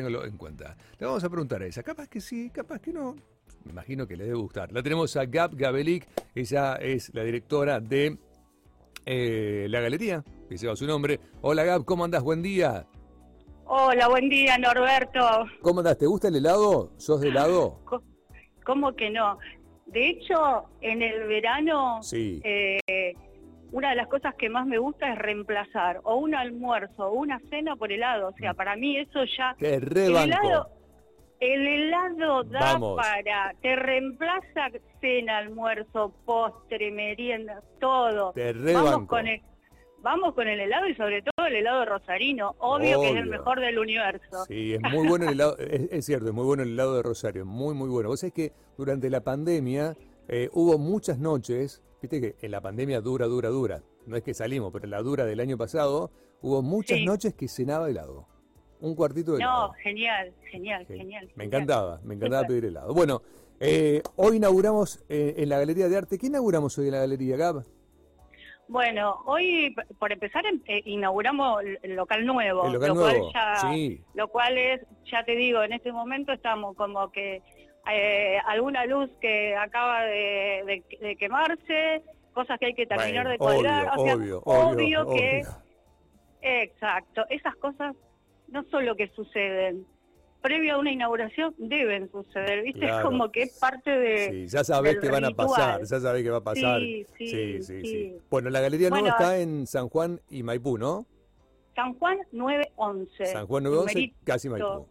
Téngalo en cuenta. Le vamos a preguntar a ella, capaz que sí, capaz que no. Me imagino que le debe gustar. La tenemos a Gab Gabelik, ella es la directora de eh, la galería, que lleva su nombre. Hola Gab, ¿cómo andás? Buen día. Hola, buen día Norberto. ¿Cómo andás? ¿Te gusta el helado? ¿Sos de helado? ¿Cómo que no? De hecho, en el verano, Sí. eh, una de las cosas que más me gusta es reemplazar o un almuerzo o una cena por helado. O sea, para mí eso ya... El helado, el helado da Vamos. para... Te reemplaza cena, almuerzo, postre, merienda, todo. Te Vamos con el... Vamos con el helado y sobre todo el helado rosarino, obvio, que es el mejor del universo. Sí, es muy bueno el helado, es, es cierto, es muy bueno el helado de Rosario, muy, muy bueno. Vos sabés que durante la pandemia eh, hubo muchas noches, viste que en la pandemia dura, dura, dura. No es que salimos, pero en la dura del año pasado hubo muchas Sí. noches que cenaba helado. Un cuartito de helado. No, genial, genial, Sí. genial. Me genial. encantaba, me encantaba pedir helado. Bueno, eh, hoy inauguramos eh, en la Galería de Arte. ¿Qué inauguramos hoy en la Galería, Gab? Bueno, hoy, por empezar, em- eh, inauguramos el el local nuevo. El local lo nuevo, Cual ya, sí. Lo cual es, ya te digo, en este momento estamos como que eh, alguna luz que acaba de, de- de quemarse, cosas que hay que terminar Bueno, de colgar. obvio, o sea, obvio, obvio, que... obvio. Exacto, esas cosas no solo que suceden, previo a una inauguración deben suceder, ¿viste? Claro. Es como que es parte de... Sí, ya sabés que van a ritual. pasar, ya sabés que va a pasar. Sí, sí, sí, sí. sí. Bueno, la Galería Nueva Bueno, está en San Juan y Maipú, ¿no? San Juan 911. San Juan 911, numerito. casi Maipú.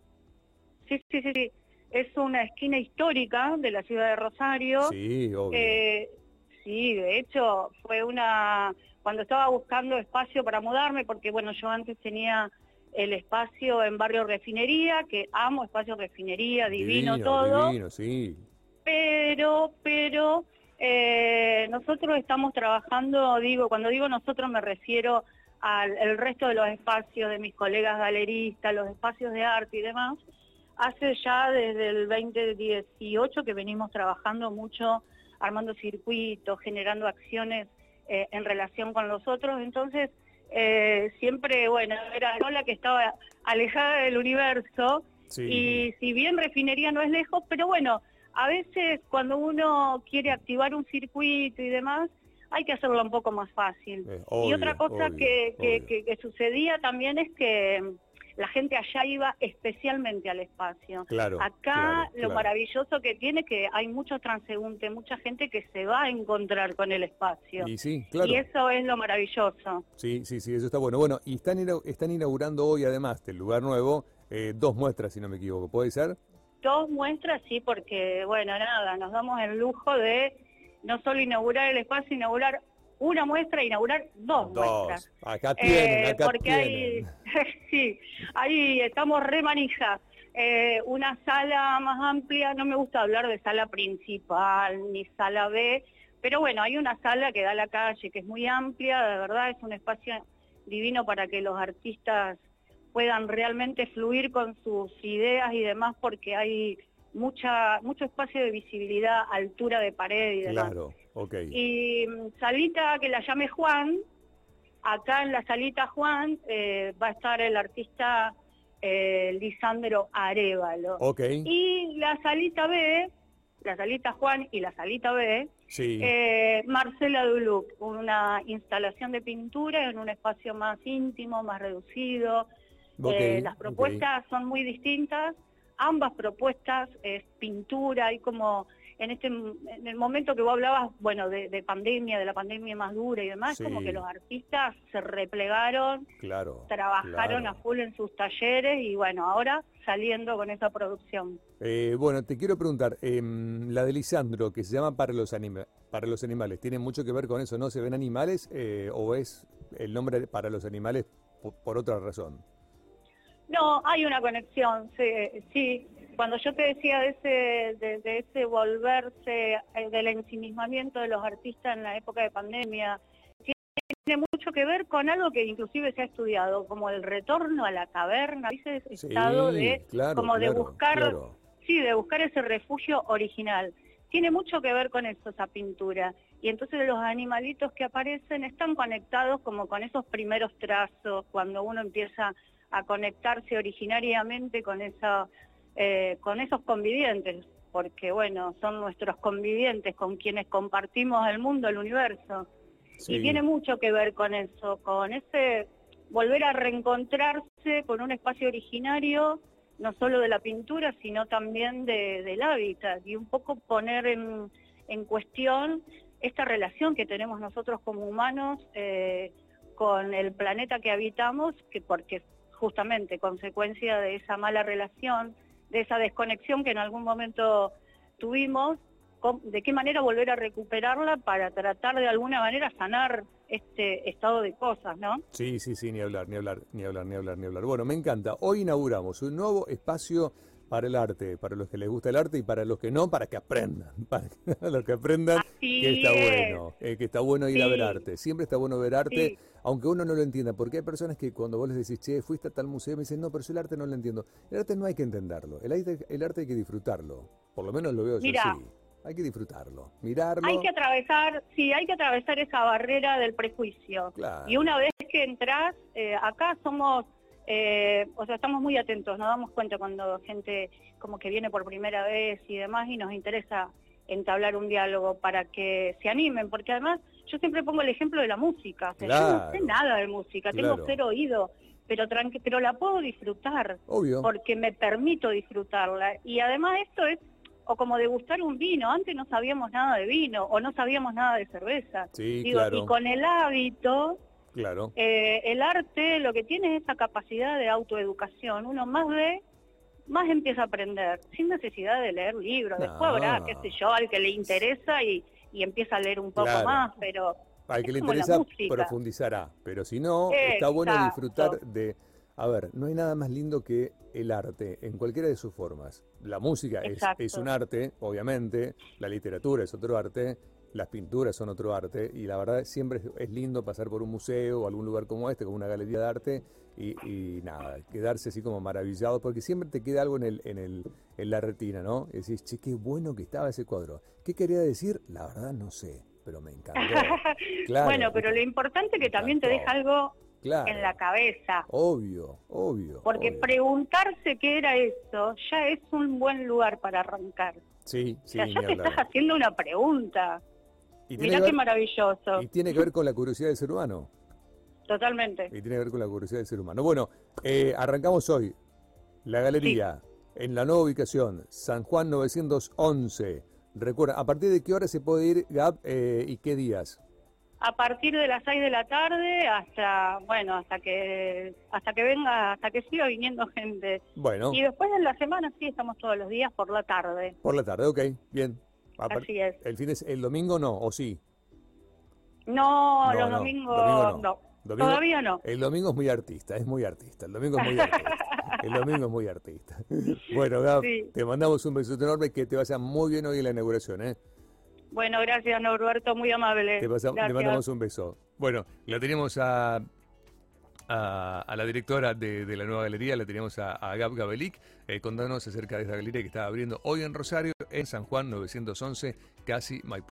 Sí, sí, sí, sí. Es una esquina histórica de la ciudad de Rosario. Sí, obvio. Eh, sí, de hecho, fue una... Cuando estaba buscando espacio para mudarme, porque bueno, yo antes tenía el espacio en Barrio Refinería, que amo espacio Refinería, divino, todo. Divino, sí. pero, pero eh, nosotros estamos trabajando, digo, cuando digo nosotros me refiero al el resto de los espacios de mis colegas galeristas, los espacios de arte y demás. Hace ya desde el 2018 que venimos trabajando mucho, armando circuitos, generando acciones eh, en relación con los otros. Entonces, eh, siempre, bueno, era la que estaba alejada del universo, Sí. y si bien refinería no es lejos, pero bueno, a veces cuando uno quiere activar un circuito y demás, hay que hacerlo un poco más fácil. Eh, y otra cosa obvio, que, que- obvio. que- que sucedía también es que la gente allá iba especialmente al espacio. Claro. Acá claro, lo claro. maravilloso que tiene que hay muchos transeúntes, mucha gente que se va a encontrar con el espacio. Y sí, claro. Y eso es lo maravilloso. Sí, sí, sí, eso está bueno. Bueno, y están, están inaugurando hoy, además del lugar nuevo, eh, dos muestras, si no me equivoco. ¿Puede ser? Dos muestras, sí, porque, bueno, nada, nos damos el lujo de no solo inaugurar el espacio, inaugurar una muestra, inaugurar dos, muestras. Acá tienen, Eh, acá porque hay, tienen. sí, ahí estamos remanijas. Eh, una sala más amplia, no me gusta hablar de sala principal ni sala B, pero bueno, hay una sala que da a la calle, que es muy amplia, de verdad es un espacio divino para que los artistas puedan realmente fluir con sus ideas y demás, porque hay mucha mucho espacio de visibilidad, altura de pared y demás. Claro, Y mm, salita que la llame Juan, acá en la salita Juan eh, va a estar el artista eh, Lisandro Arevalo. Ok, Y la salita B, la salita Juan y la salita B, sí. eh, Marcela Duluc, una instalación de pintura en un espacio más íntimo, más reducido. Eh, las propuestas son muy distintas, ambas propuestas es pintura, hay como en este en el momento que vos hablabas, bueno, de, de pandemia, de la pandemia más dura y demás, Sí. como que los artistas se replegaron, Claro. trabajaron claro. a full en sus talleres y bueno, ahora saliendo con esa producción. Eh, bueno, te quiero preguntar, em, la de Lisandro, que se llama Para los, anima- para los Animales, ¿tiene mucho que ver con eso? ¿No se ven animales eh, o es el nombre para los animales po- por, otra razón? No, hay una conexión, sí, sí. Cuando yo te decía de ese, de, de ese volverse, eh, del ensimismamiento de los artistas en la época de pandemia, tiene mucho que ver con algo que inclusive se ha estudiado, como el retorno a la caverna, ese Sí, estado de, claro, como de claro, buscar, claro. sí, de buscar ese refugio original. Tiene mucho que ver con eso, esa pintura. Y entonces los animalitos que aparecen están conectados como con esos primeros trazos, cuando uno empieza a conectarse originariamente con, esa, eh, con esos convivientes, porque bueno, son nuestros convivientes con quienes compartimos el mundo, el universo. Y tiene mucho que ver con eso, con ese volver a reencontrarse con un espacio originario, no solo de la pintura, sino también de, del hábitat, y un poco poner en, en, cuestión esta relación que tenemos nosotros como humanos eh, con el planeta que habitamos, que porque justamente consecuencia de esa mala relación, de esa desconexión que en algún momento tuvimos, de qué manera volver a recuperarla para tratar de alguna manera sanar este estado de cosas, ¿no? Sí, sí, sí, ni hablar, ni hablar, ni hablar, ni hablar, ni hablar. Bueno, me encanta. Hoy inauguramos un nuevo espacio para el arte, para los que les gusta el arte y para los que no, para que aprendan, para los que aprendan que está bueno, eh, que está bueno ir a ver arte. Siempre está bueno ver arte, aunque uno no lo entienda, porque hay personas que cuando vos les decís, che, fuiste a tal museo, me dicen, no, pero yo el arte no lo entiendo. El arte no hay que entenderlo, el arte, el arte hay que disfrutarlo, por lo menos lo veo yo así. Hay que disfrutarlo, mirarlo. Hay que atravesar, sí, hay que atravesar esa barrera del prejuicio. Y una vez que entras, eh, acá somos, eh, o sea, estamos muy atentos, nos damos cuenta cuando gente como que viene por primera vez y demás y nos interesa entablar un diálogo para que se animen, porque además yo siempre pongo el ejemplo de la música, o sea, yo no sé nada de música, tengo cero oído, pero, pero la puedo disfrutar, Obvio. porque me permito disfrutarla. Y además esto es o como degustar un vino. Antes no sabíamos nada de vino o no sabíamos nada de cerveza. Sí, claro. Y con el hábito, claro. Eh, el arte lo que tiene es esa capacidad de autoeducación. Uno más ve, más empieza a aprender, sin necesidad de leer libros. Después habrá, qué sé yo, al que le interesa y, y empieza a leer un poco más, pero... Al que le interesa profundizará, pero si no, está bueno disfrutar de a ver, no hay nada más lindo que el arte, en cualquiera de sus formas. La música es, un arte, obviamente, la literatura es otro arte, las pinturas son otro arte, y la verdad siempre es, lindo pasar por un museo o algún lugar como este, como una galería de arte, y, nada, quedarse así como maravillado, porque siempre te queda algo en, el, en, el, en la retina, ¿no? Y decís, che, qué bueno que estaba ese cuadro. ¿Qué quería decir? La verdad no sé, pero me encantó. bueno, pero lo importante es que también te deja algo en la cabeza. Obvio, obvio. Porque preguntarse qué era eso ya es un buen lugar para arrancar. Sí, sí. O sea, ya te estás haciendo una pregunta. Y Mirá qué maravilloso. Y tiene que ver con la curiosidad del ser humano. Totalmente. Y tiene que ver con la curiosidad del ser humano. Bueno, eh, arrancamos hoy. La galería, en la nueva ubicación, San Juan 911. Recuerda, ¿a partir de qué hora se puede ir, Gab, eh, y qué días? a partir de las 6 de la tarde hasta, bueno, hasta que hasta que venga, hasta que siga viniendo gente. Bueno. Y después de la semana sí estamos todos los días por la tarde. Por la tarde, ok, bien. Así es. ¿El, fin de, ¿El domingo no, o sí? No, los domingos no. Todavía no. El domingo es muy artista, es muy artista. El domingo es muy artista. el domingo es muy artista. bueno, Gab, te mandamos un beso enorme, que te vaya muy bien hoy en la inauguración, ¿eh? Bueno, gracias Norberto, muy amable. Te, mandamos un beso. Bueno, la tenemos a, a, la directora de, la nueva galería, la tenemos a, Gab Gabelik, eh, contándonos acerca de esta galería que está abriendo hoy en Rosario, en San Juan 911, casi Maipú.